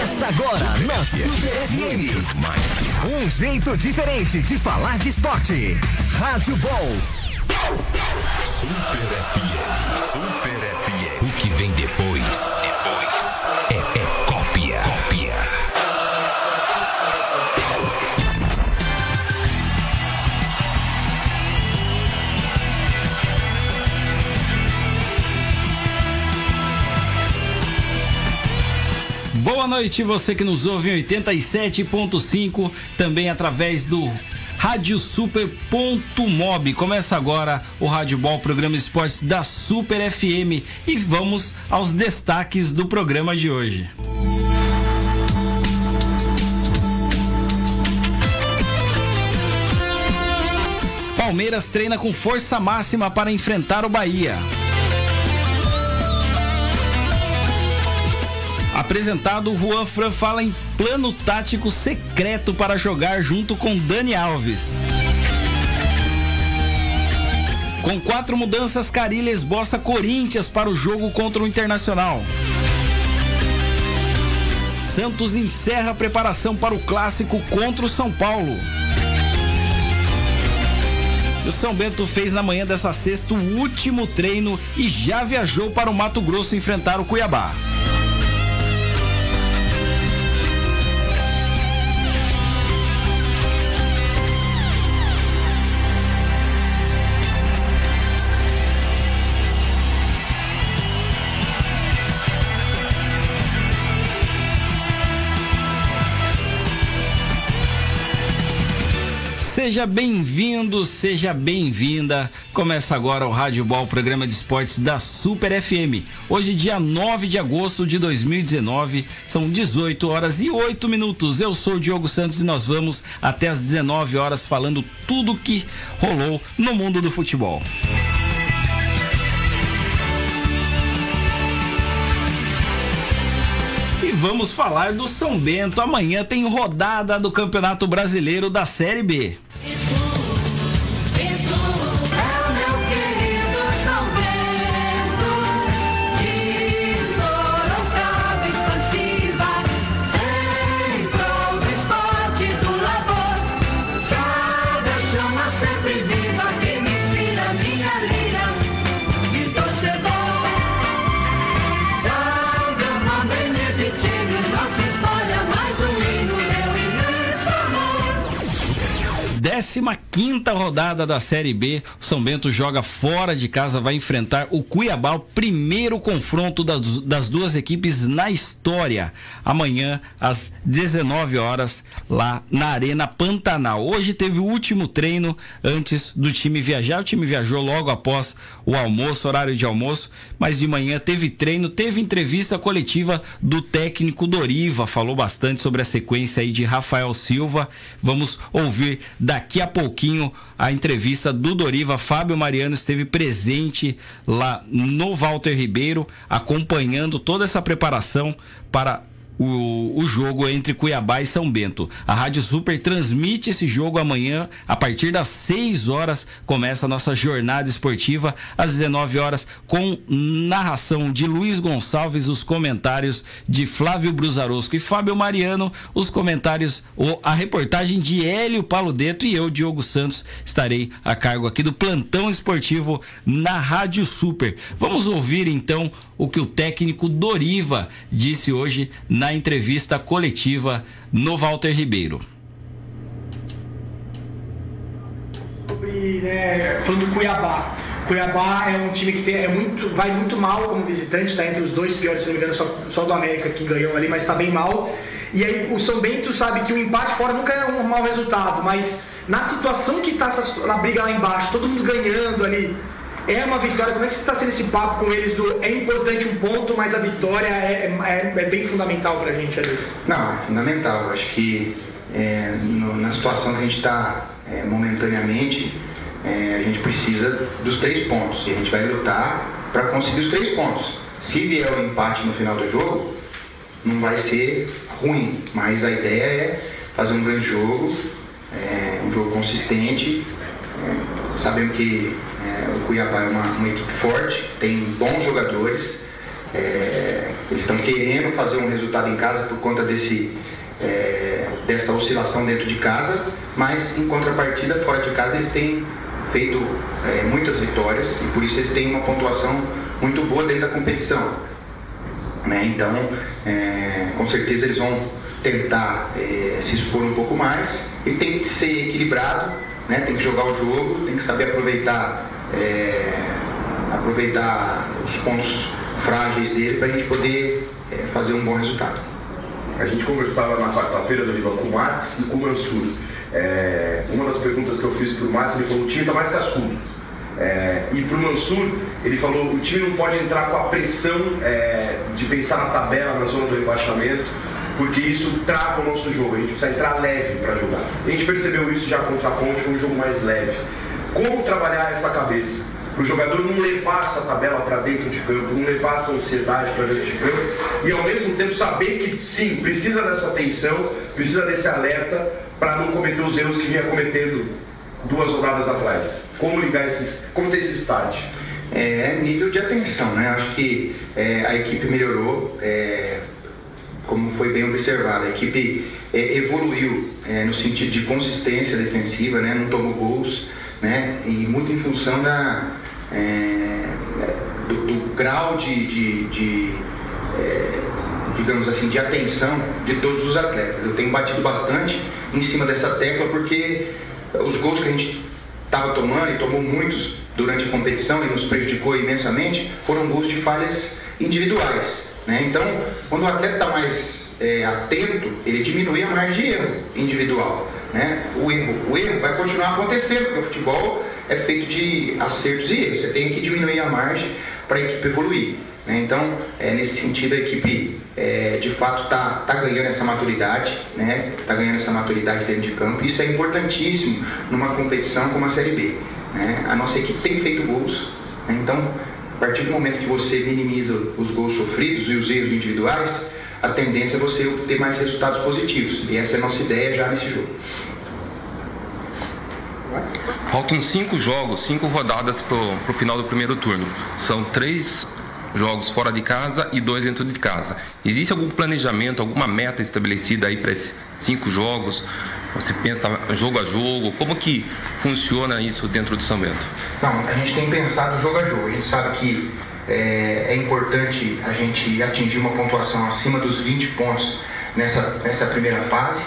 Começa agora na Super FM. Um jeito diferente de falar de esporte. Rádio Ball. Super FM. Super FM. O que vem depois Boa noite, você que nos ouve em 87.5, também através do Rádio Super.mob. Começa agora o Rádio Ball, programa esportes da Super FM. E vamos aos destaques do programa de hoje. Palmeiras treina com força máxima para enfrentar o Bahia. Apresentado, Juan Fran fala em plano tático secreto para jogar junto com Dani Alves. Com quatro mudanças, Carilha esboça Corinthians para o jogo contra o Internacional. Santos encerra a preparação para o clássico contra o São Paulo. O São Bento fez na manhã dessa sexta o último treino e já viajou para o Mato Grosso enfrentar o Cuiabá. Seja bem-vindo, seja bem-vinda. Começa agora o Rádio Ball, programa de esportes da Super FM. Hoje, dia 9 de agosto de 2019, são 18 horas e 8 minutos. Eu sou o Diogo Santos e nós vamos até as 19 horas falando tudo que rolou no mundo do futebol. Vamos falar do São Bento. Amanhã tem rodada do Campeonato Brasileiro da Série B. Décima quinta rodada da Série B, o São Bento joga fora de casa, vai enfrentar o Cuiabá, o primeiro confronto das, das duas equipes na história. Amanhã, às 19 horas, lá na Arena Pantanal. Hoje teve o último treino antes do time viajar. O time viajou logo após o almoço, horário de almoço, mas de manhã teve treino, teve entrevista coletiva do técnico Doriva, falou bastante sobre a sequência aí de Rafael Silva. Vamos ouvir daqui a pouquinho a entrevista do Doriva. Fábio Mariano esteve presente lá no Walter Ribeiro, acompanhando toda essa preparação para o, o jogo entre Cuiabá e São Bento. A Rádio Super transmite esse jogo amanhã, a partir das 6 horas, começa a nossa jornada esportiva, às 19 horas, com narração de Luiz Gonçalves, os comentários de Flávio Brusarosco e Fábio Mariano, os comentários, a reportagem de Hélio Paludeto e eu, Diogo Santos, estarei a cargo aqui do plantão esportivo na Rádio Super. Vamos ouvir então o que o técnico Doriva disse hoje na entrevista coletiva no Walter Ribeiro. Sobre, né, falando do Cuiabá. Cuiabá é um time que tem, é muito, vai muito mal como visitante, está entre os dois piores, se não me engano, só, só do América que ganhou ali, mas está bem mal. E aí o São Bento sabe que o empate fora nunca é um mau resultado, mas na situação que está na briga lá embaixo, todo mundo ganhando ali, é uma vitória. Como é que você está sendo esse papo com eles do é importante um ponto, mas a vitória é, é, é bem fundamental para a gente ali? Não, é fundamental. Acho que é, no, na situação que a gente está é, momentaneamente, é, a gente precisa dos três pontos e a gente vai lutar para conseguir os três pontos. Se vier o empate no final do jogo, não vai ser ruim, mas a ideia é fazer um grande jogo, é, um jogo consistente. sabemos que é, o Cuiabá é uma, uma, equipe forte, tem bons jogadores é, eles estão querendo fazer um resultado em casa por conta desse, é, dessa oscilação dentro de casa, mas em contrapartida, fora de casa, eles têm feito é, muitas vitórias e por isso eles têm uma pontuação muito boa dentro da competição. Né? Então, é, com certeza eles vão tentar é, se expor um pouco mais e tem que ser equilibrado, né? tem que jogar o jogo, tem que saber aproveitar, é, aproveitar os pontos frágeis dele para a gente poder é, fazer um bom resultado. A gente conversava na quarta-feira do Liva com o Max e com o Mansur. É, uma das perguntas que eu fiz para o Max, ele falou: o time está mais cascudo. É, e para o Mansur, ele falou: o time não pode entrar com a pressão é, de pensar na tabela, na zona do rebaixamento, porque isso trava o nosso jogo. A gente precisa entrar leve para jogar. A gente percebeu isso já contra a Ponte, foi um jogo mais leve. Como trabalhar essa cabeça? Para o jogador não levar essa tabela para dentro de campo, não levar essa ansiedade para dentro de campo e ao mesmo tempo saber que sim, precisa dessa atenção, precisa desse alerta para não cometer os erros que vinha cometendo duas rodadas atrás. Como ligar esses, como ter esse start? É nível de atenção, né? Acho que é, a equipe melhorou, é, como foi bem observado, a equipe é, evoluiu é, no sentido de consistência defensiva, né? Não tomou gols, né? E muito em função da é, do, do, grau de, de, de digamos assim, de atenção de todos os atletas. Eu tenho batido bastante em cima dessa tecla porque os gols que a gente estava tomando e tomou muitos durante a competição e nos prejudicou imensamente foram gols de falhas individuais. Né? Então, quando o atleta está mais é, atento, ele diminui a margem de erro individual. Né? O, erro, o erro vai continuar acontecendo, porque o futebol é feito de acertos e erros. Você tem que diminuir a margem para a equipe evoluir. Né? Então, é, nesse sentido, a equipe é, de fato está tá ganhando essa maturidade, está né? Tá ganhando essa maturidade dentro de campo. Isso é importantíssimo numa competição como a Série B. Né? A nossa equipe tem feito gols, né? então, a partir do momento que você minimiza os gols sofridos e os erros individuais, a tendência é você ter mais resultados positivos. E essa é a nossa ideia já nesse jogo. Faltam cinco jogos, cinco rodadas para o final do primeiro turno. São três jogos fora de casa e dois dentro de casa. Existe algum planejamento, alguma meta estabelecida aí para esses cinco jogos? Você pensa jogo a jogo? Como que funciona isso dentro do São Bento? Não, a gente tem pensado jogo a jogo. A gente sabe que é, é importante a gente atingir uma pontuação acima dos 20 pontos nessa, nessa primeira fase,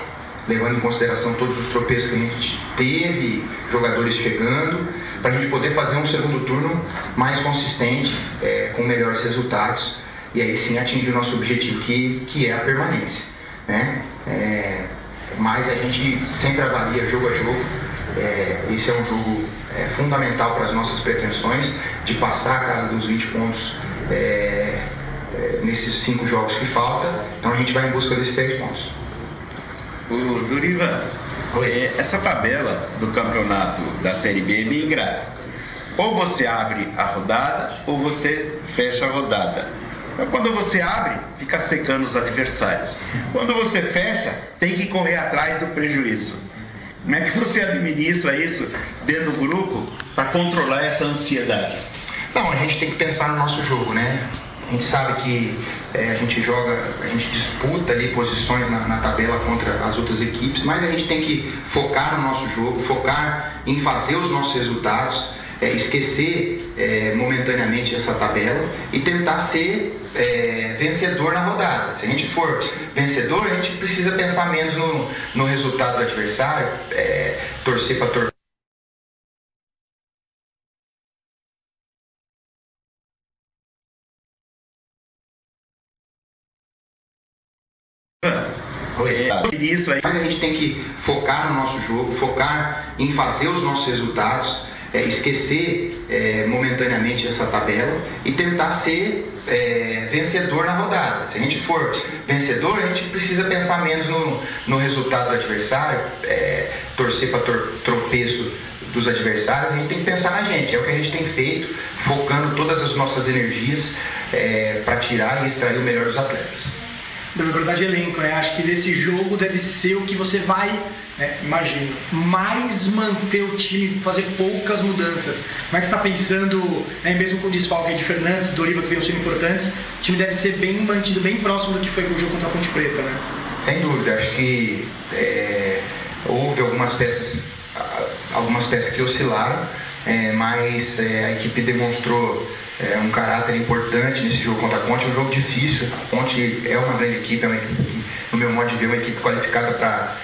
levando em consideração todos os tropeços que a gente teve, jogadores chegando para a gente poder fazer um segundo turno mais consistente, é, com melhores resultados e aí sim atingir o nosso objetivo que, que é a permanência. Né? É, mas a gente sempre avalia jogo a jogo. É, esse é um jogo é, fundamental para as nossas pretensões de passar a casa dos 20 pontos é, é, nesses cinco jogos que faltam. Então a gente vai em busca desses três pontos. O Durivan, é, essa tabela do campeonato da Série B é bem grave. Ou você abre a rodada ou você fecha a rodada. Então, quando você abre, fica secando os adversários. Quando você fecha, tem que correr atrás do prejuízo. Como é que você administra isso dentro do grupo para controlar essa ansiedade? Não, a gente tem que pensar no nosso jogo, né? A gente sabe que é, a gente joga, a gente disputa ali posições na, na, tabela contra as outras equipes, mas a gente tem que focar no nosso jogo, focar em fazer os nossos resultados, é, esquecer é, momentaneamente essa tabela e tentar ser é, vencedor na rodada. Se a gente for vencedor, a gente precisa pensar menos no, no resultado do adversário, é, torcer para torcer Mas a gente tem que focar no nosso jogo, focar em fazer os nossos resultados, é, esquecer é, momentaneamente essa tabela e tentar ser é, vencedor na rodada. Se a gente for vencedor, a gente precisa pensar menos no, no resultado do adversário, é, torcer para tropeço dos adversários, a gente tem que pensar na gente. É o que a gente tem feito, focando todas as nossas energias é, para tirar e extrair o melhor dos atletas. da verdade de elenco, né? Acho que nesse jogo deve ser o que você vai, né, imagino, mais manter o time, fazer poucas mudanças. Como é que você está pensando, né, mesmo com o desfalque de Fernandes, Doriva, que veio sendo importantes, o time deve ser bem mantido, bem próximo do que foi o jogo contra a Ponte Preta, né? Sem dúvida, acho que é, houve algumas peças, algumas peças que oscilaram, é, mas é, a equipe demonstrou é, um caráter importante nesse jogo contra a Ponte. É um jogo difícil. A Ponte é uma grande equipe, é uma equipe que, no meu modo de ver, é uma equipe qualificada para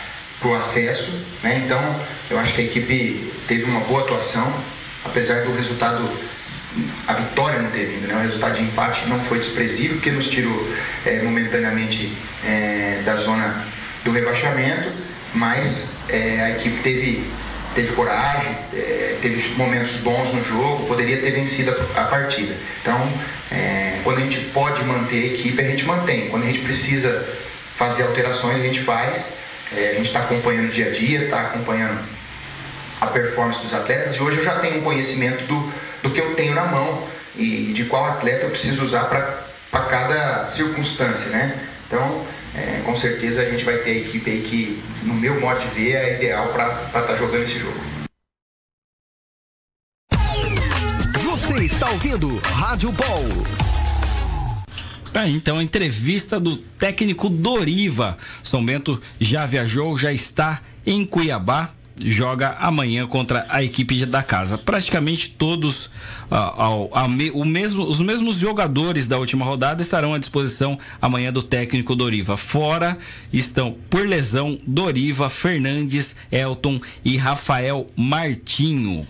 o acesso. Né? Então, eu acho que a equipe teve uma boa atuação, apesar do resultado. A vitória não ter vindo, né? o resultado de empate não foi desprezível, porque nos tirou é, momentaneamente é, da zona do rebaixamento, mas é, a equipe teve teve coragem, é, teve momentos bons no jogo, poderia ter vencido a, a partida. Então, é, quando a gente pode manter a equipe, a gente mantém. Quando a gente precisa fazer alterações, a gente faz. É, a gente está acompanhando o dia a dia, está acompanhando a performance dos atletas e hoje eu já tenho um conhecimento do, do que eu tenho na mão e de qual atleta eu preciso usar para cada circunstância, né? Então, é, com certeza a gente vai ter a equipe aí que, no meu modo de ver, é ideal para estar tá jogando esse jogo. Você está ouvindo Rádio Ball. Tá, então a entrevista do técnico Doriva. São Bento já viajou, já está em Cuiabá joga amanhã contra a equipe da casa. Praticamente todos ao, ao, mesmo, os mesmos jogadores da última rodada estarão à disposição amanhã do técnico Doriva. Fora estão, por lesão, Doriva, Fernandes, Elton e Rafael Martinho.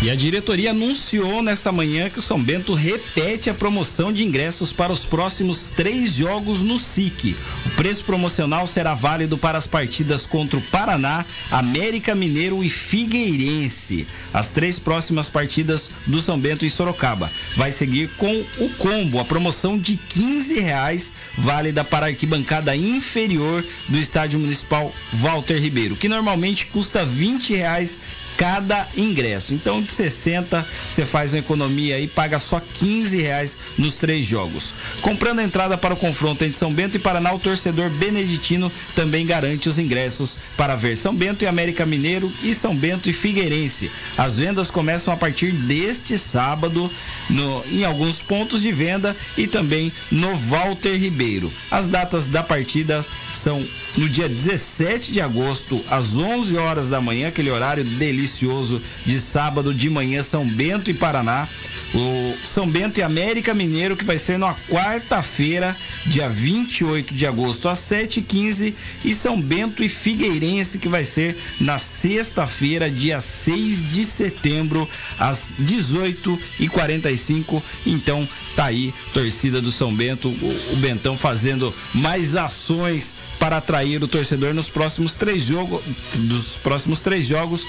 E a diretoria anunciou nesta manhã que o São Bento repete a promoção de ingressos para os próximos três jogos no SIC. O preço promocional será válido para as partidas contra o Paraná, América Mineiro e Figueirense. As três próximas partidas do São Bento em Sorocaba. Vai seguir com o combo, a promoção de 15 reais, válida para a arquibancada inferior do Estádio Municipal Walter Ribeiro, que normalmente custa 20 reais cada ingresso. Então, de 60, você faz uma economia e paga só 15 reais nos três jogos. Comprando a entrada para o confronto entre São Bento e Paraná, o torcedor beneditino também garante os ingressos para ver São Bento e América Mineiro e São Bento e Figueirense. As vendas começam a partir deste sábado no, em alguns pontos de venda e também no Walter Ribeiro. As datas da partida são no dia 17 de agosto, às 11 horas da manhã, aquele horário delicioso de sábado de manhã, São Bento e Paraná. O São Bento e América Mineiro, que vai ser na quarta-feira, dia 28 de agosto, às 7h15. E São Bento e Figueirense, que vai ser na sexta-feira, dia 6 de setembro, às 18h45. Então, tá aí, torcida do São Bento, o, Bentão fazendo mais ações para atrair o torcedor nos próximos três jogos, dos próximos três jogos,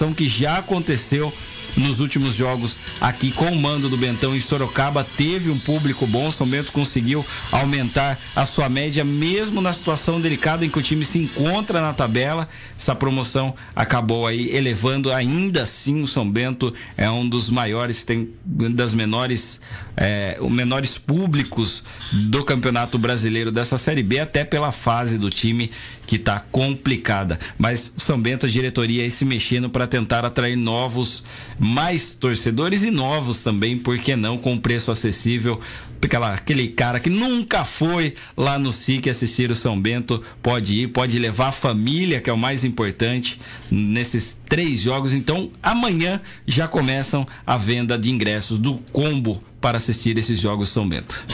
ação que já aconteceu nos últimos jogos aqui com o mando do Bentão em Sorocaba teve um público bom. São Bento conseguiu aumentar a sua média, mesmo na situação delicada em que o time se encontra na tabela. Essa promoção acabou aí elevando ainda assim o São Bento é um dos maiores, tem das menores, é, menores públicos do Campeonato Brasileiro dessa Série B, até pela fase do time que está complicada. Mas o São Bento, a diretoria aí se mexendo para tentar atrair novos, mais torcedores e novos também, por que não, com preço acessível. Aquela, aquele cara que nunca foi lá no SIC assistir o São Bento, pode ir, pode levar a família, que é o mais importante, nesses três jogos. Então, amanhã já começam a venda de ingressos do combo para assistir esses jogos São Bento.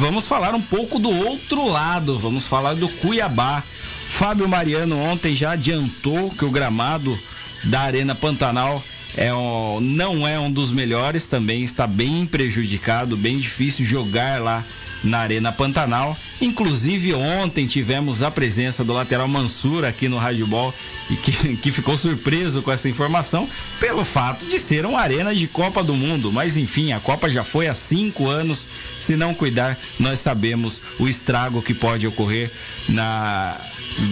Vamos falar um pouco do outro lado, vamos falar do Cuiabá. Fábio Mariano ontem já adiantou que o gramado da Arena Pantanal é um, não é um dos melhores, também está bem prejudicado, bem difícil jogar lá na Arena Pantanal. Inclusive, ontem tivemos a presença do lateral Mansur aqui no Rádio Ball e que, que ficou surpreso com essa informação pelo fato de ser uma arena de Copa do Mundo. Mas enfim, a Copa já foi há cinco anos. Se não cuidar, nós sabemos o estrago que pode ocorrer na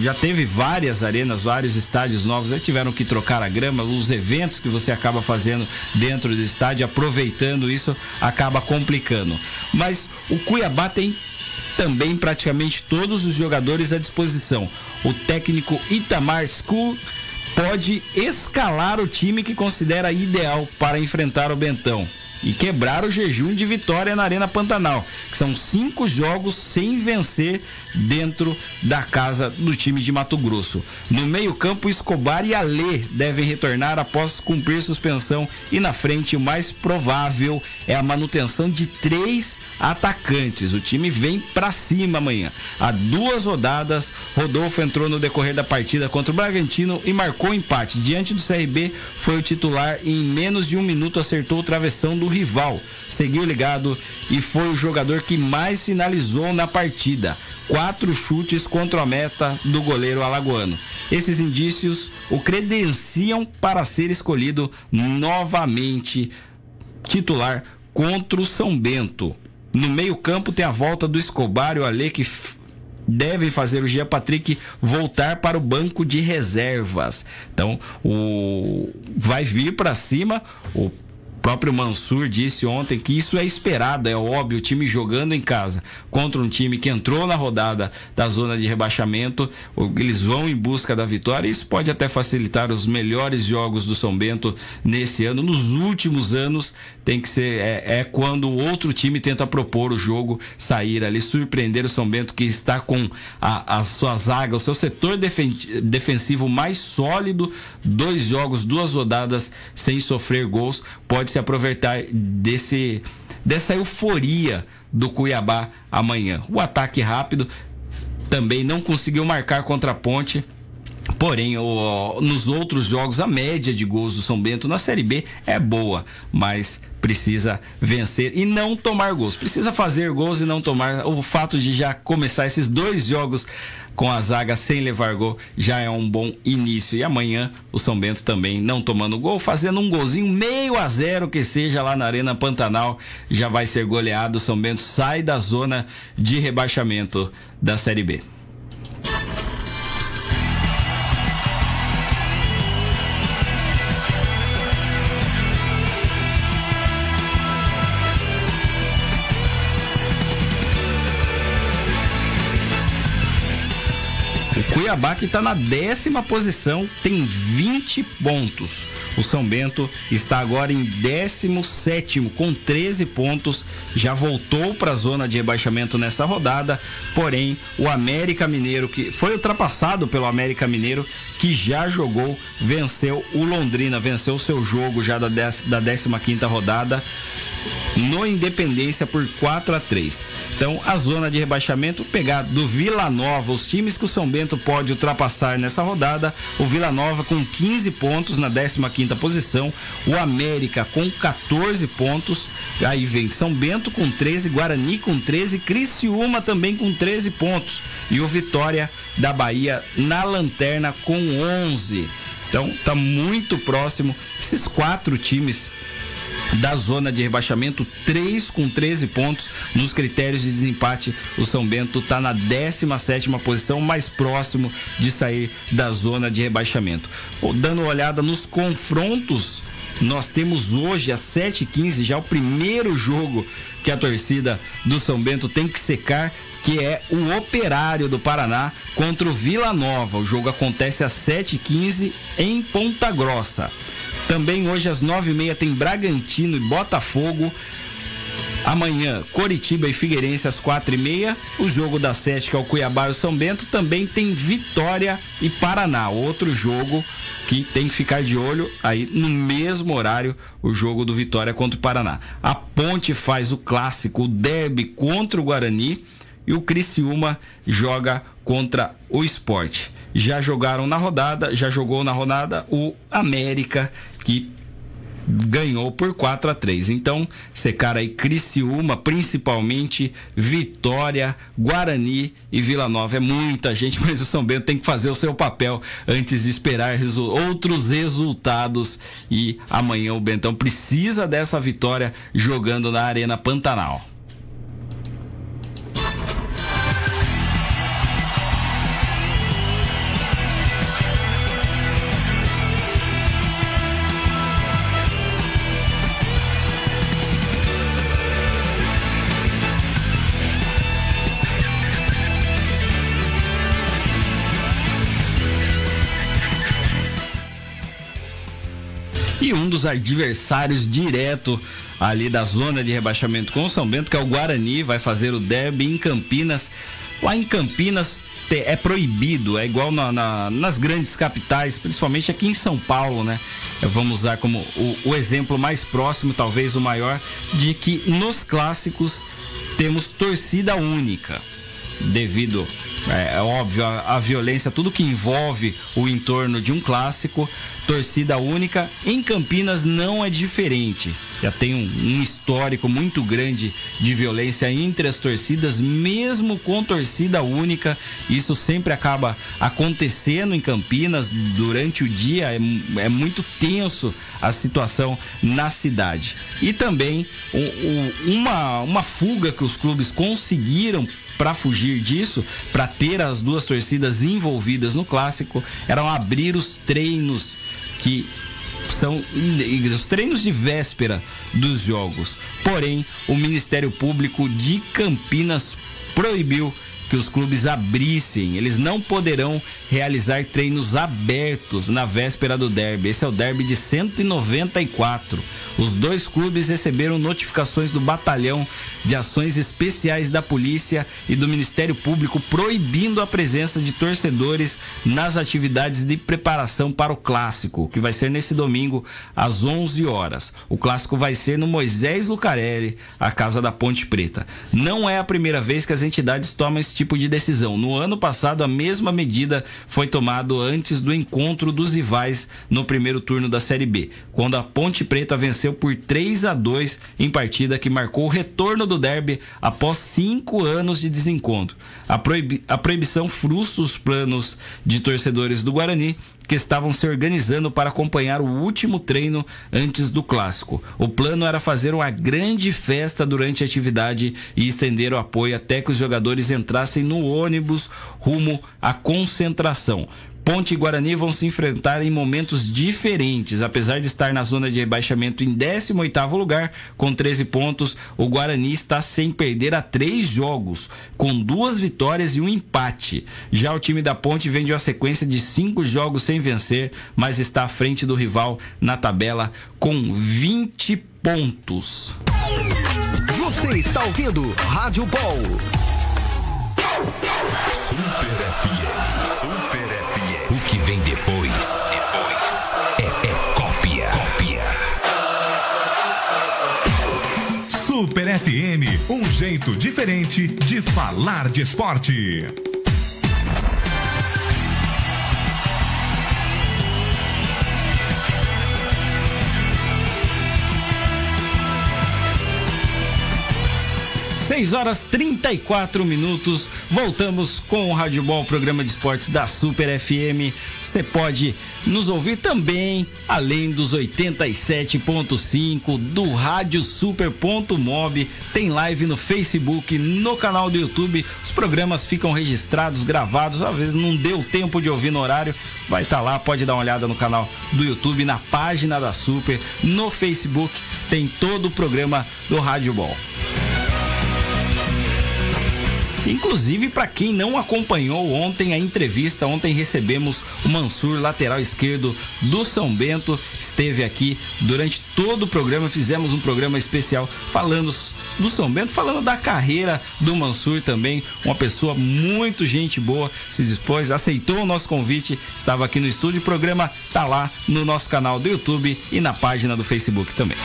já teve várias arenas, vários estádios novos, aí tiveram que trocar a grama, os eventos que você acaba fazendo dentro do estádio, aproveitando isso, acaba complicando. Mas o Cuiabá tem também praticamente todos os jogadores à disposição. O técnico Itamar School pode escalar o time que considera ideal para enfrentar o Bentão e quebrar o jejum de vitória na Arena Pantanal, que são cinco jogos sem vencer dentro da casa do time de Mato Grosso. No meio-campo, Escobar e Alê devem retornar após cumprir suspensão e na frente o mais provável é a manutenção de três atacantes. O time vem para cima amanhã. Há duas rodadas, Rodolfo entrou no decorrer da partida contra o Bragantino e marcou empate. Diante do CRB, foi o titular e em menos de um minuto acertou o travessão do rival. Seguiu ligado e foi o jogador que mais finalizou na partida. Quatro chutes contra a meta do goleiro alagoano. Esses indícios o credenciam para ser escolhido novamente titular contra o São Bento. No meio-campo tem a volta do Escobar e o Ale que devem fazer o Gia Patrick voltar para o banco de reservas. Então, o vai vir para cima o próprio Mansur disse ontem que isso é esperado, é óbvio, o time jogando em casa contra um time que entrou na rodada da zona de rebaixamento, eles vão em busca da vitória. Isso pode até facilitar os melhores jogos do São Bento nesse ano. Nos últimos anos tem que ser é, é quando o outro time tenta propor o jogo, sair ali, surpreender o São Bento que está com a, a sua zaga, o seu setor defen defensivo mais sólido, dois jogos, duas rodadas sem sofrer gols, pode pode se aproveitar desse dessa euforia do Cuiabá amanhã. O ataque rápido também não conseguiu marcar contra a Ponte. Porém, o, nos outros jogos, a média de gols do São Bento na Série B é boa, mas precisa vencer e não tomar gols. Precisa fazer gols e não tomar. O fato de já começar esses dois jogos com a zaga sem levar gol já é um bom início. E amanhã o São Bento também não tomando gol, fazendo um golzinho meio a zero que seja lá na Arena Pantanal, já vai ser goleado. O São Bento sai da zona de rebaixamento da Série B. Cuiabá que está na décima posição, tem 20 pontos. O São Bento está agora em 17 com 13 pontos. Já voltou para a zona de rebaixamento nessa rodada. Porém, o América Mineiro, que foi ultrapassado pelo América Mineiro, que já jogou, venceu o Londrina, venceu o seu jogo já da, da 15 rodada no Independência por 4 a 3. Então, a zona de rebaixamento pegar do Vila Nova, os times que o São Bento pode ultrapassar nessa rodada, o Vila Nova com 15 pontos na 15ª posição, o América com 14 pontos, aí vem São Bento com 13, Guarani com 13, Criciúma também com 13 pontos e o Vitória da Bahia na lanterna com 11. Então, tá muito próximo esses quatro times da zona de rebaixamento, 3 com 13 pontos nos critérios de desempate. O São Bento está na 17 posição, mais próximo de sair da zona de rebaixamento. Dando uma olhada nos confrontos nós temos hoje às 7h15 já o primeiro jogo que a torcida do São Bento tem que secar, que é o Operário do Paraná contra o Vila Nova. O jogo acontece às 7h15 em Ponta Grossa. Também hoje às nove e meia tem Bragantino e Botafogo. Amanhã, Coritiba e Figueirense às quatro e meia. O jogo da sete, que é o Cuiabá e o São Bento, também tem Vitória e Paraná. Outro jogo que tem que ficar de olho aí no mesmo horário, o jogo do Vitória contra o Paraná. A Ponte faz o clássico, o derby contra o Guarani e o Criciúma joga contra o Esporte. Já jogaram na rodada, já jogou na rodada o América, que ganhou por 4 a 3 Então, secar aí Criciúma, principalmente Vitória, Guarani e Vila Nova. É muita gente, mas o São Bento tem que fazer o seu papel antes de esperar resu outros resultados. E amanhã o Bentão precisa dessa vitória jogando na Arena Pantanal. Dos adversários direto ali da zona de rebaixamento com o São Bento, que é o Guarani, vai fazer o derby em Campinas. Lá em Campinas é proibido, é igual na, na, nas grandes capitais, principalmente aqui em São Paulo, né? Vamos usar como o, o exemplo mais próximo, talvez o maior, de que nos clássicos temos torcida única devido, é, é óbvio, a, a, violência, tudo que envolve o entorno de um clássico, torcida única. Em Campinas não é diferente. Já tem um, um, histórico muito grande de violência entre as torcidas, mesmo com torcida única. Isso sempre acaba acontecendo em Campinas durante o dia. É, é muito tenso a situação na cidade. E também um, um, uma, uma fuga que os clubes conseguiram para fugir disso, para ter as duas torcidas envolvidas no clássico, eram abrir os treinos que são os treinos de véspera dos jogos. Porém, o Ministério Público de Campinas proibiu que os clubes abrissem. Eles não poderão realizar treinos abertos na véspera do derby. Esse é o derby de 194. Os dois clubes receberam notificações do Batalhão de Ações Especiais da Polícia e do Ministério Público proibindo a presença de torcedores nas atividades de preparação para o clássico, que vai ser nesse domingo às 11 horas. O clássico vai ser no Moisés Lucarelli, a casa da Ponte Preta. Não é a primeira vez que as entidades tomam esse tipo de decisão. No ano passado, a mesma medida foi tomada antes do encontro dos rivais no primeiro turno da Série B, quando a Ponte Preta venceu por 3 a 2 em partida que marcou o retorno do derby após cinco anos de desencontro. A, proibi a proibição frustra os planos de torcedores do Guarani que estavam se organizando para acompanhar o último treino antes do clássico. O plano era fazer uma grande festa durante a atividade e estender o apoio até que os jogadores entrassem no ônibus rumo à concentração. Ponte e Guarani vão se enfrentar em momentos diferentes. Apesar de estar na zona de rebaixamento em 18º lugar, com 13 pontos, o Guarani está sem perder a três jogos, com duas vitórias e um empate. Já o time da Ponte vem de uma sequência de cinco jogos sem vencer, mas está à frente do rival na tabela com 20 pontos. Você está ouvindo Rádio Ball. Super FM. Super FM, um jeito diferente de falar de esporte. 6 horas 34 minutos. Voltamos com o Rádio programa de esportes da Super FM. Você pode nos ouvir também, além dos 87.5 do Rádio Super.mob. Tem live no Facebook, no canal do YouTube. Os programas ficam registrados, gravados. Às vezes não deu tempo de ouvir no horário. Vai estar tá lá, pode dar uma olhada no canal do YouTube, na página da Super, no Facebook. Tem todo o programa do Rádio Bom. Inclusive, para quem não acompanhou ontem a entrevista, ontem recebemos o Mansur, lateral esquerdo do São Bento, esteve aqui durante todo o programa, fizemos um programa especial falando do São Bento, falando da carreira do Mansur também, uma pessoa muito gente boa, se dispôs, aceitou o nosso convite, estava aqui no estúdio, o programa tá lá no nosso canal do YouTube e na página do Facebook também.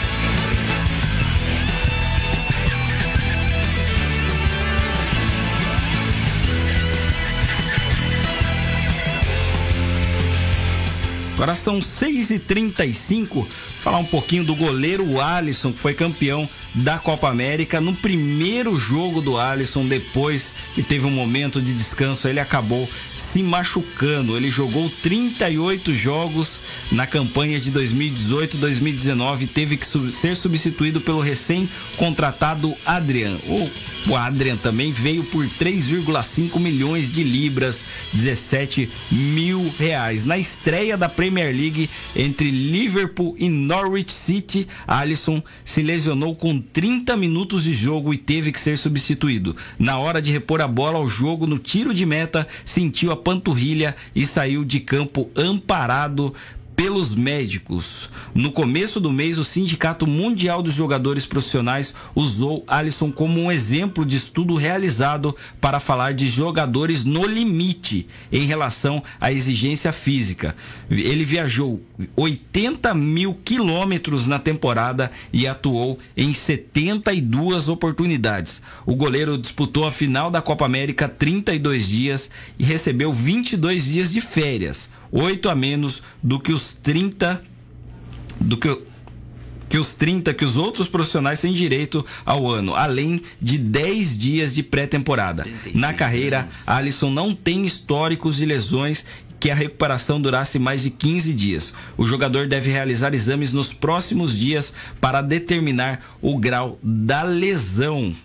Agora são 6h35. Falar um pouquinho do goleiro Alisson, que foi campeão da Copa América. No primeiro jogo do Alisson, depois que teve um momento de descanso, ele acabou se machucando. Ele jogou 38 jogos na campanha de 2018-2019 teve que ser substituído pelo recém-contratado Adrian. O Adrian também veio por 3,5 milhões de libras, 17 mil reais. Na estreia da Premier League entre Liverpool e Norwich City, Alisson se lesionou com 30 minutos de jogo e teve que ser substituído. Na hora de repor a bola ao jogo, no tiro de meta, sentiu a panturrilha e saiu de campo amparado pelos médicos. No começo do mês, o Sindicato Mundial dos Jogadores Profissionais usou Alisson como um exemplo de estudo realizado para falar de jogadores no limite em relação à exigência física. Ele viajou 80 mil quilômetros na temporada e atuou em 72 oportunidades. O goleiro disputou a final da Copa América 32 dias e recebeu 22 dias de férias oito a menos do que os 30 do que que os 30 que os outros profissionais têm direito ao ano, além de 10 dias de pré-temporada. Na carreira, Alisson não tem históricos de lesões que a recuperação durasse mais de 15 dias. O jogador deve realizar exames nos próximos dias para determinar o grau da lesão.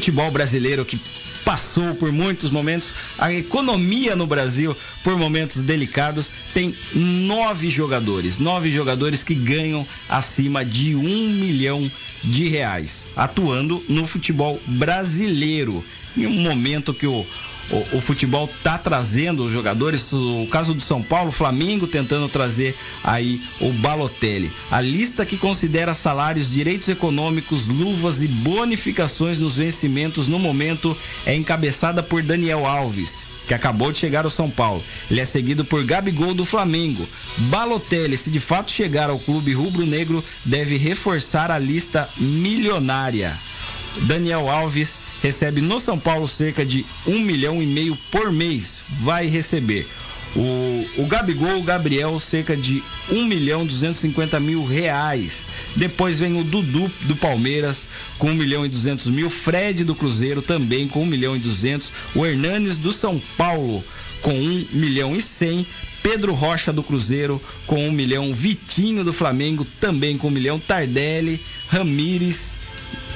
Futebol brasileiro que passou por muitos momentos, a economia no Brasil por momentos delicados, tem nove jogadores, nove jogadores que ganham acima de um milhão de reais, atuando no futebol brasileiro. Em um momento que o o, o, futebol tá trazendo os jogadores. O caso do São Paulo, Flamengo tentando trazer aí o Balotelli. A lista que considera salários, direitos econômicos, luvas e bonificações nos vencimentos no momento é encabeçada por Daniel Alves. Que acabou de chegar ao São Paulo. Ele é seguido por Gabigol do Flamengo. Balotelli, se de fato chegar ao clube rubro-negro, deve reforçar a lista milionária. Daniel Alves recebe no São Paulo cerca de um milhão e meio por mês. Vai receber. O, o Gabigol, o Gabriel, cerca de 1 milhão 250 mil reais. Depois vem o Dudu do Palmeiras com 1 milhão e 200 mil. Fred do Cruzeiro também com 1 milhão e 200. O Hernanes do São Paulo com 1 milhão e 100. Pedro Rocha do Cruzeiro com 1 milhão. Vitinho do Flamengo também com 1 milhão. Tardelli, Ramires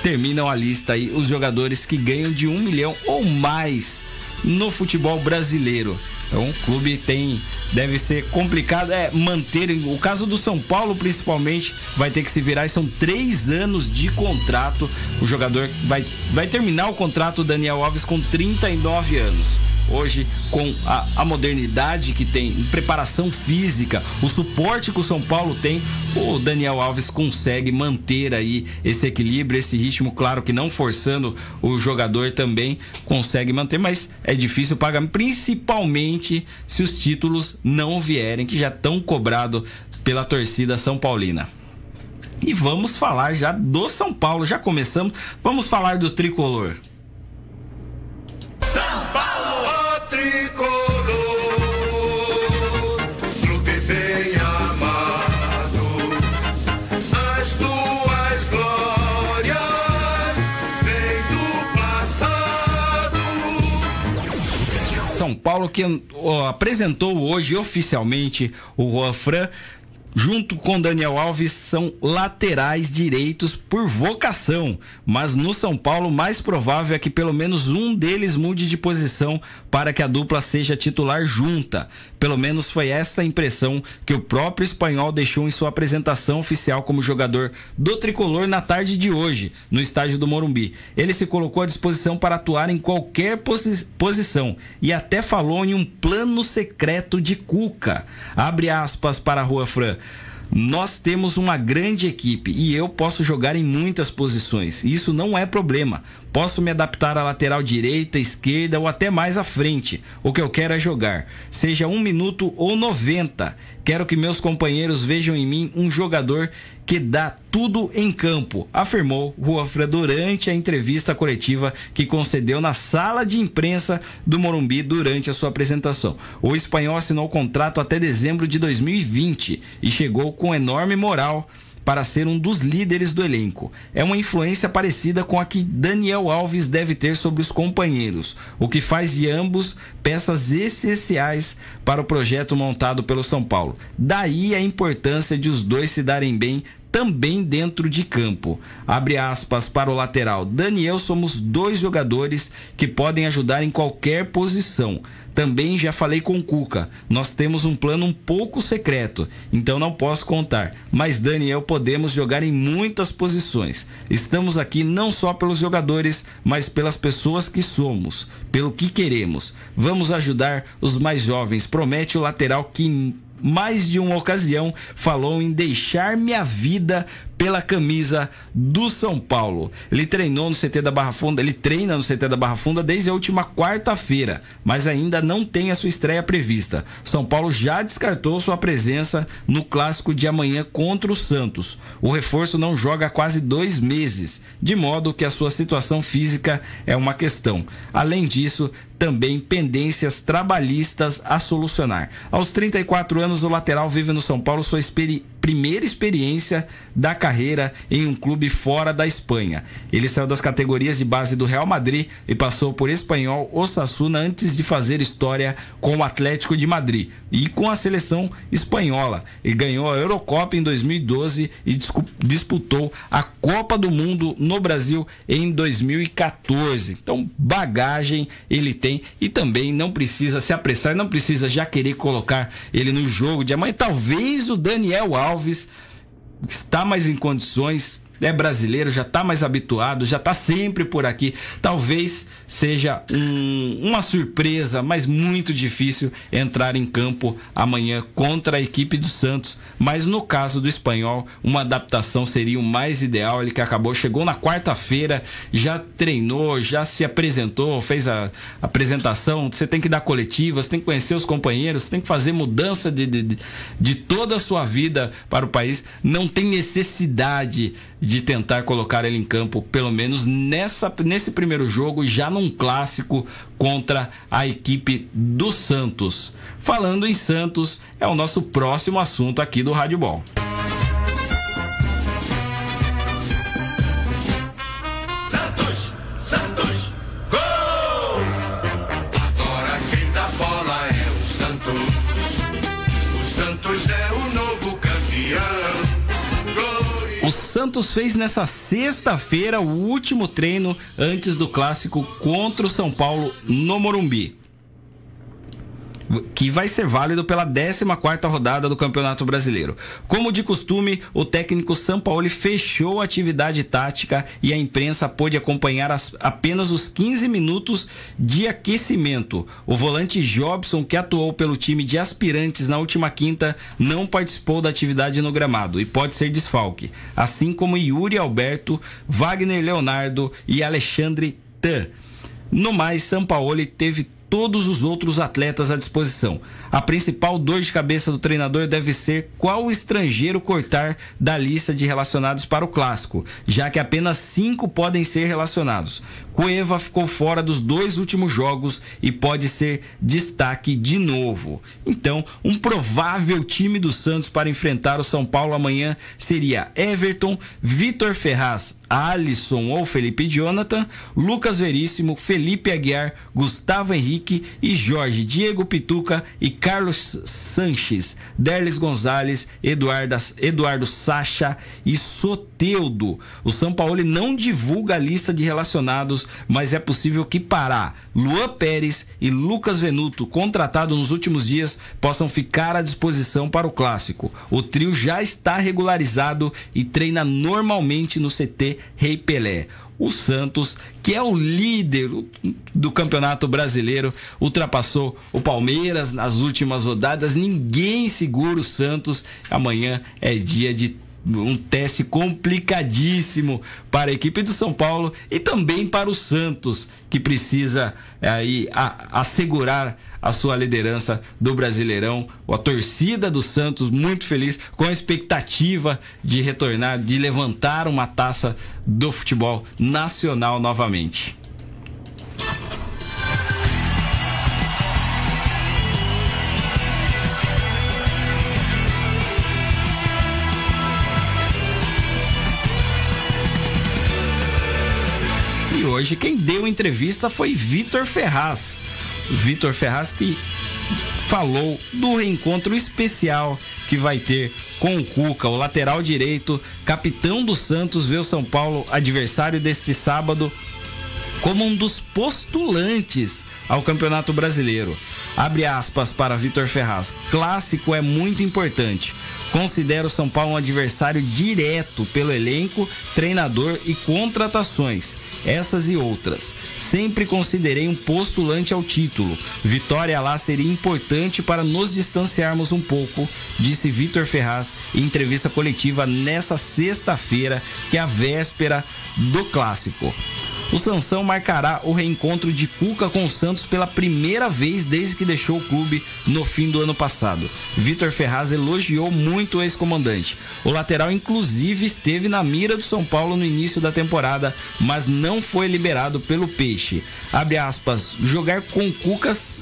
terminam a lista aí os jogadores que ganham de um milhão ou mais no futebol brasileiro. Então o clube tem. Deve ser complicado é manter. O caso do São Paulo, principalmente, vai ter que se virar. São três anos de contrato. O jogador vai, vai terminar o contrato, Daniel Alves, com 39 anos hoje com a, a, modernidade que tem, preparação física, o suporte que o São Paulo tem, o Daniel Alves consegue manter aí esse equilíbrio, esse ritmo, claro que não forçando o jogador também consegue manter, mas é difícil pagar, principalmente se os títulos não vierem, que já estão cobrados pela torcida São Paulina. E vamos falar já do São Paulo, já começamos, vamos falar do tricolor. São Paulo! São Paulo que apresentou hoje oficialmente o Juan Fran junto com Daniel Alves, são laterais direitos por vocação. Mas no São Paulo, mais provável é que pelo menos um deles mude de posição para que a dupla seja titular junta. Pelo menos foi esta a impressão que o próprio espanhol deixou em sua apresentação oficial como jogador do tricolor na tarde de hoje, no estádio do Morumbi. Ele se colocou à disposição para atuar em qualquer posi posição e até falou em um plano secreto de Cuca. Abre aspas para a Rua Fran. Nós temos uma grande equipe e eu posso jogar em muitas posições. Isso não é problema. Posso me adaptar à lateral direita, esquerda ou até mais à frente. O que eu quero é jogar, seja um minuto ou 90. Quero que meus companheiros vejam em mim um jogador que dá tudo em campo, afirmou Ruafra durante a entrevista coletiva que concedeu na sala de imprensa do Morumbi durante a sua apresentação. O espanhol assinou o contrato até dezembro de 2020 e chegou com enorme moral para ser um dos líderes do elenco. É uma influência parecida com a que Daniel Alves deve ter sobre os companheiros, o que faz de ambos peças essenciais para o projeto montado pelo São Paulo. Daí a importância de os dois se darem bem também dentro de campo. Abre aspas para o lateral. Daniel somos dois jogadores que podem ajudar em qualquer posição. Também já falei com o Cuca. Nós temos um plano um pouco secreto, então não posso contar. Mas Daniel podemos jogar em muitas posições. Estamos aqui não só pelos jogadores, mas pelas pessoas que somos, pelo que queremos. Vamos ajudar os mais jovens. Promete o lateral que mais de uma ocasião falou em deixar minha vida pela camisa do São Paulo. Ele treinou no CT da Barra Funda, ele treina no CT da Barra Funda desde a última quarta-feira, mas ainda não tem a sua estreia prevista. São Paulo já descartou sua presença no clássico de amanhã contra o Santos. O reforço não joga há quase dois meses, de modo que a sua situação física é uma questão. Além disso, também pendências trabalhistas a solucionar. Aos 34 anos, o lateral vive no São Paulo sua primeira experiência da carreira em um clube fora da Espanha. Ele saiu das categorias de base do Real Madrid e passou por Espanhol Osasuna antes de fazer história com o Atlético de Madrid e com a seleção espanhola. Ele ganhou a Eurocopa em 2012 e disputou a Copa do Mundo no Brasil em 2014. Então, bagagem ele tem e também não precisa se apressar, não precisa já querer colocar ele no jogo de amanhã. Talvez o Daniel Alves está mais em condições é brasileiro, já está mais habituado, já está sempre por aqui. Talvez seja um, uma surpresa, mas muito difícil entrar em campo amanhã contra a equipe do Santos. Mas no caso do espanhol, uma adaptação seria o mais ideal. Ele que acabou, chegou na quarta-feira, já treinou, já se apresentou, fez a apresentação. Você tem que dar coletiva, você tem que conhecer os companheiros, você tem que fazer mudança de, de, de toda a sua vida para o país. Não tem necessidade de tentar colocar ele em campo, pelo menos nessa, nesse primeiro jogo, já num clássico contra a equipe do Santos. Falando em Santos, é o nosso próximo assunto aqui do Rádio Ball. Santos fez nessa sexta-feira o último treino antes do clássico contra o São Paulo no Morumbi que vai ser válido pela 14 rodada do Campeonato Brasileiro. Como de costume, o técnico Sampaoli fechou a atividade tática e a imprensa pôde acompanhar as, apenas os 15 minutos de aquecimento. O volante Jobson, que atuou pelo time de aspirantes na última quinta, não participou da atividade no gramado e pode ser desfalque, assim como Yuri Alberto, Wagner Leonardo e Alexandre Tan. No mais, Sampaoli teve todos os outros atletas à disposição. A principal dor de cabeça do treinador deve ser qual estrangeiro cortar da lista de relacionados para o clássico, já que apenas cinco podem ser relacionados. Cueva ficou fora dos dois últimos jogos e pode ser destaque de novo. Então, um provável time do Santos para enfrentar o São Paulo amanhã seria Everton, Vitor Ferraz, Alisson ou Felipe Jonathan, Lucas Veríssimo, Felipe Aguiar, Gustavo Henrique e Jorge, Diego Pituca e Carlos Sanches, Derlis Gonzalez, Eduardo, Eduardo Sacha e Soteudo. O São Paulo não divulga a lista de relacionados, mas é possível que Pará, Luan Pérez e Lucas Venuto, contratados nos últimos dias, possam ficar à disposição para o clássico. O trio já está regularizado e treina normalmente no CT Rei Pelé. O Santos, que é o líder do Campeonato Brasileiro, ultrapassou o Palmeiras nas últimas rodadas. Ninguém segura o Santos. Amanhã é dia de um teste complicadíssimo para a equipe do São Paulo e também para o Santos, que precisa aí a, assegurar a sua liderança do Brasileirão. A torcida do Santos muito feliz com a expectativa de retornar, de levantar uma taça do futebol nacional novamente. Hoje quem deu entrevista foi Vitor Ferraz. Vitor Ferraz que falou do reencontro especial que vai ter com o Cuca, o lateral direito, capitão do Santos, vê o São Paulo adversário deste sábado como um dos postulantes ao Campeonato Brasileiro. Abre aspas para Vitor Ferraz. Clássico é muito importante. Considero o São Paulo um adversário direto pelo elenco, treinador e contratações essas e outras. Sempre considerei um postulante ao título. Vitória lá seria importante para nos distanciarmos um pouco, disse Vitor Ferraz em entrevista coletiva nessa sexta-feira, que é a véspera do clássico. O Sansão marcará o reencontro de Cuca com o Santos pela primeira vez desde que deixou o clube no fim do ano passado. Vitor Ferraz elogiou muito o ex-comandante. O lateral, inclusive, esteve na mira do São Paulo no início da temporada, mas não foi liberado pelo Peixe. Abre aspas, jogar com Cucas.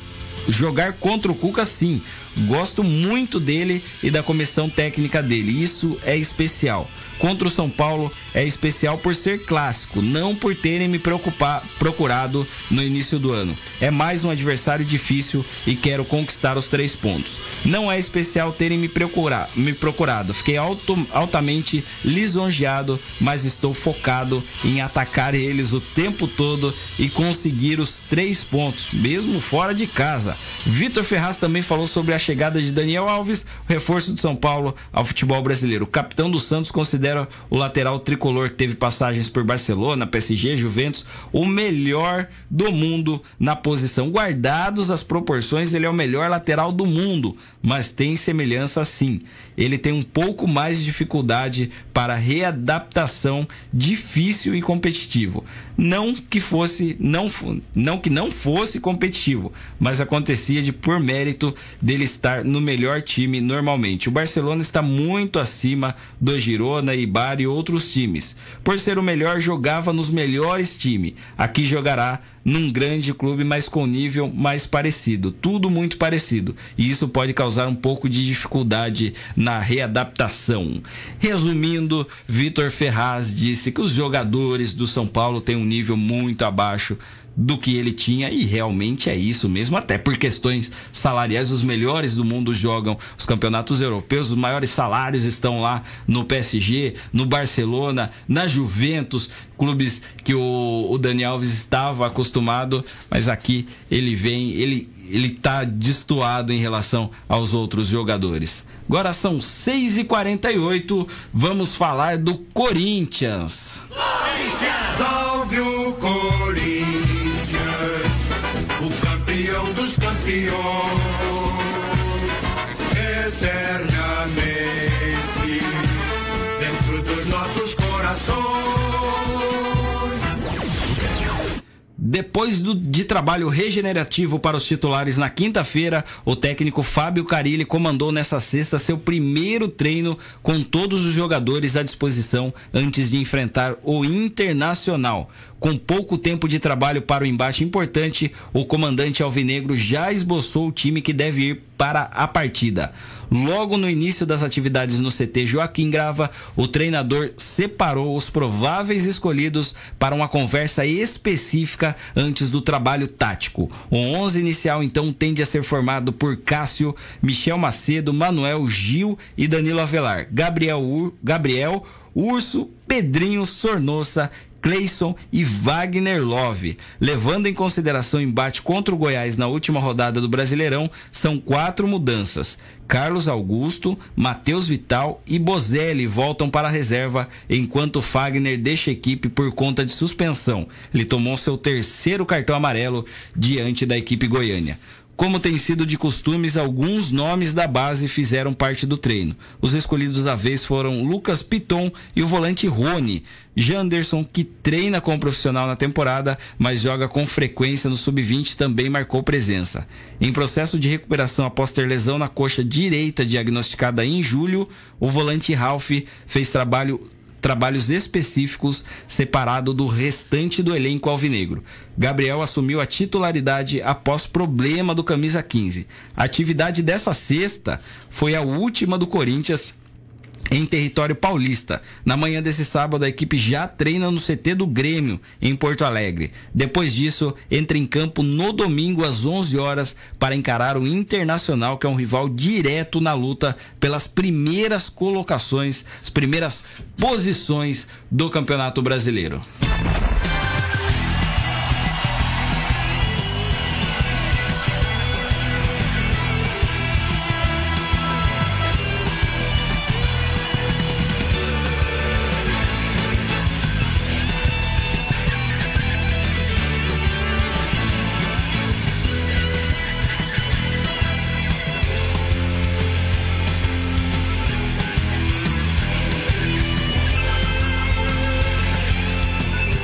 Jogar contra o Cuca, sim. Gosto muito dele e da comissão técnica dele. Isso é especial contra o São Paulo é especial por ser clássico, não por terem me preocupar, procurado no início do ano. É mais um adversário difícil e quero conquistar os três pontos. Não é especial terem me, procurar, me procurado, fiquei alto, altamente lisonjeado, mas estou focado em atacar eles o tempo todo e conseguir os três pontos, mesmo fora de casa. Vitor Ferraz também falou sobre a chegada de Daniel Alves, reforço de São Paulo ao futebol brasileiro. O capitão do Santos considera considera o lateral tricolor que teve passagens por Barcelona, PSG, Juventus, o melhor do mundo na posição. Guardados as proporções, ele é o melhor lateral do mundo, mas tem semelhança sim. Ele tem um pouco mais de dificuldade para readaptação difícil e competitivo. Não que fosse, não, não que não fosse competitivo, mas acontecia de por mérito dele estar no melhor time normalmente. O Barcelona está muito acima do Girona Eibar e outros times. Por ser o melhor, jogava nos melhores times. Aqui jogará num grande clube, mas com nível mais parecido. Tudo muito parecido. E isso pode causar um pouco de dificuldade na readaptação. Resumindo, Vitor Ferraz disse que os jogadores do São Paulo têm um nível muito abaixo do que ele tinha e realmente é isso mesmo, até por questões salariais, os melhores do mundo jogam os campeonatos europeus, os maiores salários estão lá no PSG, no Barcelona, na Juventus, clubes que o, o Dani Alves estava acostumado, mas aqui ele vem, ele ele tá destoado em relação aos outros jogadores. Agora são 6h48, vamos falar do Corinthians. Corinthians! Depois do, de trabalho regenerativo para os titulares na quinta-feira, o técnico Fábio Carilli comandou nessa sexta seu primeiro treino com todos os jogadores à disposição antes de enfrentar o Internacional. Com pouco tempo de trabalho para o embate importante, o comandante Alvinegro já esboçou o time que deve ir para a partida. Logo no início das atividades no CT Joaquim Grava, o treinador separou os prováveis escolhidos para uma conversa específica antes do trabalho tático. O 11 inicial então tende a ser formado por Cássio, Michel Macedo, Manuel Gil e Danilo Avelar, Gabriel, Ur, Gabriel Urso, Pedrinho Sornossa Cleison e Wagner Love. Levando em consideração o embate contra o Goiás na última rodada do Brasileirão, são quatro mudanças. Carlos Augusto, Matheus Vital e Bozelli voltam para a reserva, enquanto Fagner deixa a equipe por conta de suspensão. Ele tomou seu terceiro cartão amarelo diante da equipe goiânia. Como tem sido de costumes, alguns nomes da base fizeram parte do treino. Os escolhidos da vez foram Lucas Piton e o volante Rony. Janderson, que treina como profissional na temporada, mas joga com frequência no sub-20, também marcou presença. Em processo de recuperação após ter lesão na coxa direita diagnosticada em julho, o volante Ralph fez trabalho trabalhos específicos separado do restante do elenco alvinegro. Gabriel assumiu a titularidade após problema do camisa 15. A atividade dessa sexta foi a última do Corinthians em território paulista. Na manhã desse sábado, a equipe já treina no CT do Grêmio, em Porto Alegre. Depois disso, entra em campo no domingo às 11 horas para encarar o Internacional, que é um rival direto na luta pelas primeiras colocações, as primeiras posições do Campeonato Brasileiro.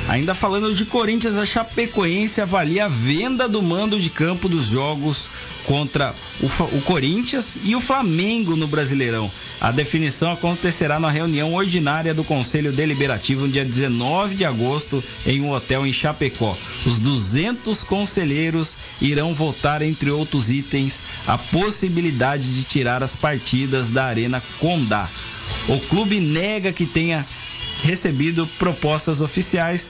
Ainda falando de Corinthians, a Chapecoense avalia a venda do mando de campo dos jogos contra o, o, Corinthians e o Flamengo no Brasileirão. A definição acontecerá na reunião ordinária do Conselho Deliberativo no dia 19 de agosto em um hotel em Chapecó. Os 200 conselheiros irão votar, entre outros itens, a possibilidade de tirar as partidas da Arena Condá. O clube nega que tenha recebido propostas oficiais,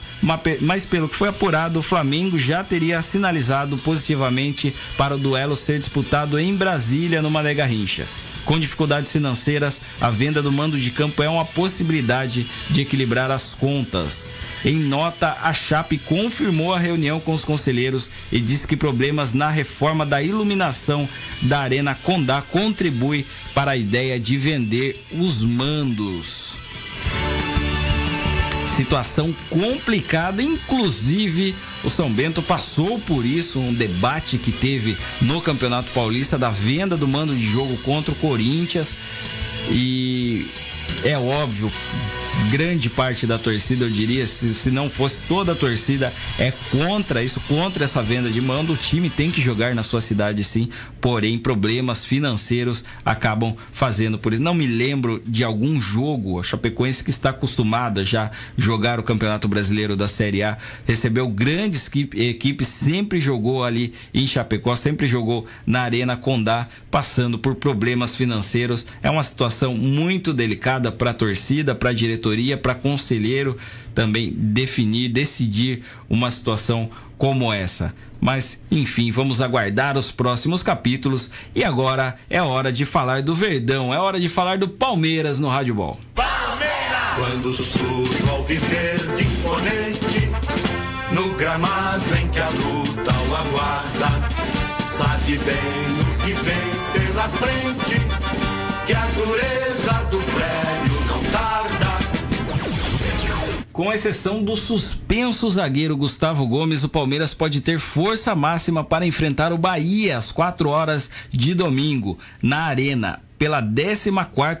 mas pelo que foi apurado, o Flamengo já teria sinalizado positivamente para o duelo ser disputado em Brasília, no Mané Garrincha. Com dificuldades financeiras, a venda do mando de campo é uma possibilidade de equilibrar as contas. Em nota, a Chape confirmou a reunião com os conselheiros e disse que problemas na reforma da iluminação da Arena Condá contribui para a ideia de vender os mandos situação complicada, inclusive o São Bento passou por isso, um debate que teve no Campeonato Paulista da venda do mando de jogo contra o Corinthians. E é óbvio, grande parte da torcida, eu diria, se, se não fosse toda a torcida, é contra isso, contra essa venda de mando. O time tem que jogar na sua cidade, sim, porém, problemas financeiros acabam fazendo por isso. Não me lembro de algum jogo, a Chapecoense que está acostumada já jogar o Campeonato Brasileiro da Série A, recebeu grandes equipes, sempre jogou ali em Chapecó, sempre jogou na Arena Condá, passando por problemas financeiros. É uma situação muito delicada para a torcida, para a diretoria para conselheiro também definir, decidir uma situação como essa. Mas, enfim, vamos aguardar os próximos capítulos. E agora é hora de falar do Verdão, é hora de falar do Palmeiras no Rádio Ball. Palmeiras! Quando surge ao viver de imponente, no gramado em que a luta o aguarda, sabe bem o que vem pela frente, que a dureza com exceção do suspenso zagueiro Gustavo Gomes, o Palmeiras pode ter força máxima para enfrentar o Bahia às 4 horas de domingo, na Arena pela 14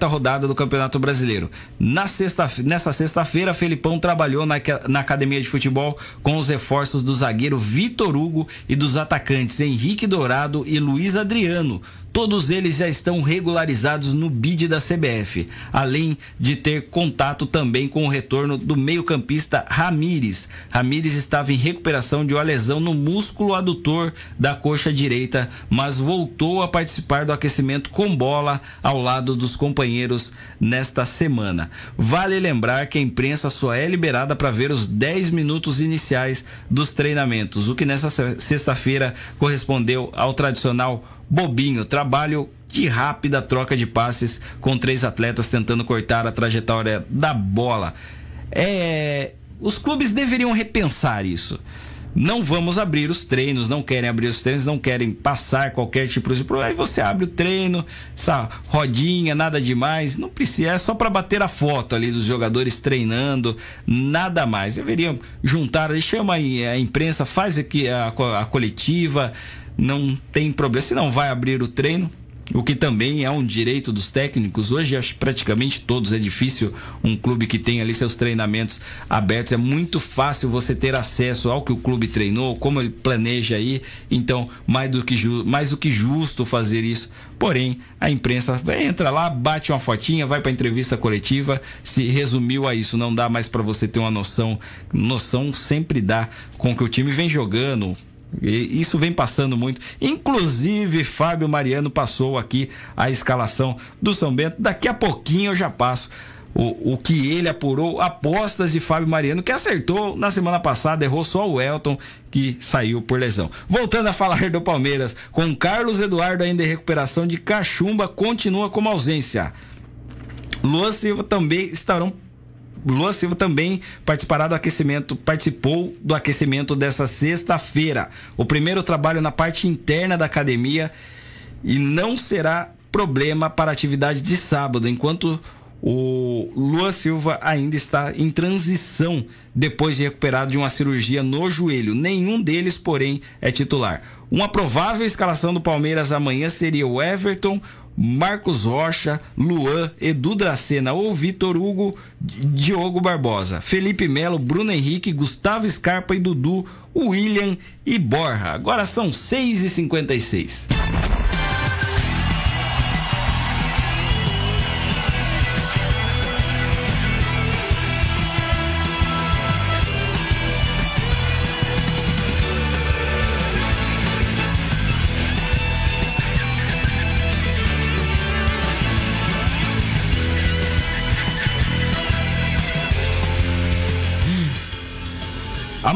rodada do Campeonato Brasileiro. Na sexta, nessa sexta-feira, Felipão trabalhou na, na academia de futebol com os reforços do zagueiro Vitor Hugo e dos atacantes Henrique Dourado e Luiz Adriano. Todos eles já estão regularizados no bid da CBF, além de ter contato também com o retorno do meio-campista Ramires. Ramires estava em recuperação de uma lesão no músculo adutor da coxa direita, mas voltou a participar do aquecimento com bola ao lado dos companheiros nesta semana. Vale lembrar que a imprensa só é liberada para ver os 10 minutos iniciais dos treinamentos, o que nessa sexta-feira correspondeu ao tradicional bobinho, trabalho de rápida troca de passes com três atletas tentando cortar a trajetória da bola. É, os clubes deveriam repensar isso. Não vamos abrir os treinos, não querem abrir os treinos, não querem passar qualquer tipo de problema. Aí você abre o treino, essa rodinha, nada demais, não precisa, é só para bater a foto ali dos jogadores treinando, nada mais. Deveriam juntar, chama a imprensa, faz aqui a, a coletiva, não tem problema. Se não vai abrir o treino, o que também é um direito dos técnicos. Hoje, acho praticamente todos é difícil um clube que tem ali seus treinamentos abertos. É muito fácil você ter acesso ao que o clube treinou, como ele planeja aí. Então, mais do que, ju mais do que justo fazer isso. Porém, a imprensa entra lá, bate uma fotinha, vai para entrevista coletiva, se resumiu a isso. Não dá mais para você ter uma noção. Noção sempre dá com que o time vem jogando, e isso vem passando muito. Inclusive, Fábio Mariano passou aqui a escalação do São Bento. Daqui a pouquinho eu já passo o, o que ele apurou. Apostas de Fábio Mariano, que acertou na semana passada, errou só o Elton, que saiu por lesão. Voltando a falar do Palmeiras, com Carlos Eduardo ainda em recuperação de cachumba, continua como ausência. Luan Silva também estarão Lua Silva também participará do aquecimento, participou do aquecimento dessa sexta-feira. O primeiro trabalho na parte interna da academia e não será problema para a atividade de sábado, enquanto o Lua Silva ainda está em transição depois de recuperado de uma cirurgia no joelho. Nenhum deles, porém, é titular. Uma provável escalação do Palmeiras amanhã seria o Everton, Marcos Rocha, Luan, Edu Dracena ou Vitor Hugo, Diogo Barbosa, Felipe Melo, Bruno Henrique, Gustavo Scarpa e Dudu, William e Borra. Agora são 6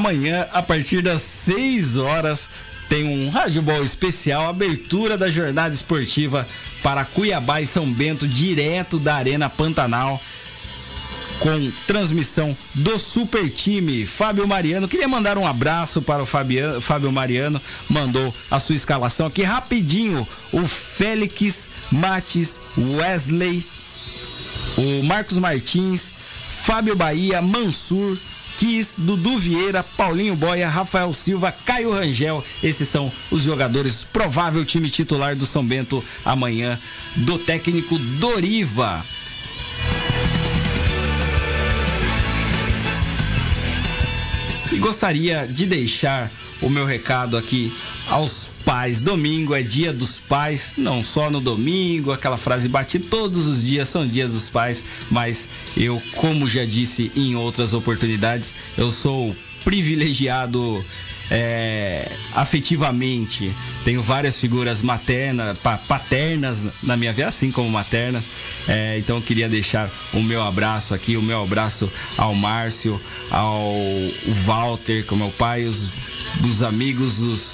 Amanhã, a partir das 6 horas, tem um Ball especial, abertura da jornada esportiva para Cuiabá e São Bento, direto da Arena Pantanal com transmissão do super time Fábio Mariano. Queria mandar um abraço para o Fabiano, Fábio Mariano, mandou a sua escalação aqui rapidinho. O Félix Mates, Wesley, o Marcos Martins, Fábio Bahia, Mansur, Kiss, Dudu Vieira, Paulinho Boia, Rafael Silva, Caio Rangel. Esses são os jogadores, provável time titular do São Bento amanhã, do técnico Doriva. E gostaria de deixar o meu recado aqui aos pais. Domingo é dia dos pais, não só no domingo, aquela frase bate todos os dias são dias dos pais, mas eu, como já disse em outras oportunidades, eu sou privilegiado é, afetivamente. Tenho várias figuras maternas, paternas na minha vida, assim como maternas. É, então eu queria deixar o meu abraço aqui, o meu abraço ao Márcio, ao Walter, com meu pai, os, os amigos, os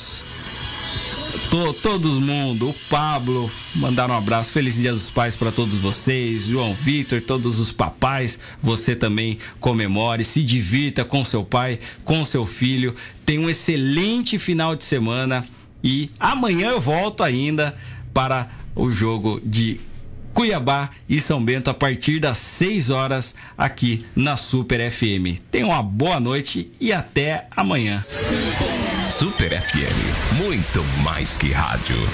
to, todo mundo, o Pablo, mandar um abraço, feliz dia dos pais para todos vocês, João Vitor, todos os papais, você também comemore, se divirta com seu pai, com seu filho, tenha um excelente final de semana e amanhã eu volto ainda para o jogo de Cuiabá e São Bento a partir das 6 horas aqui na Super FM. Tenha uma boa noite e até amanhã. Super FM, muito mais que rádio.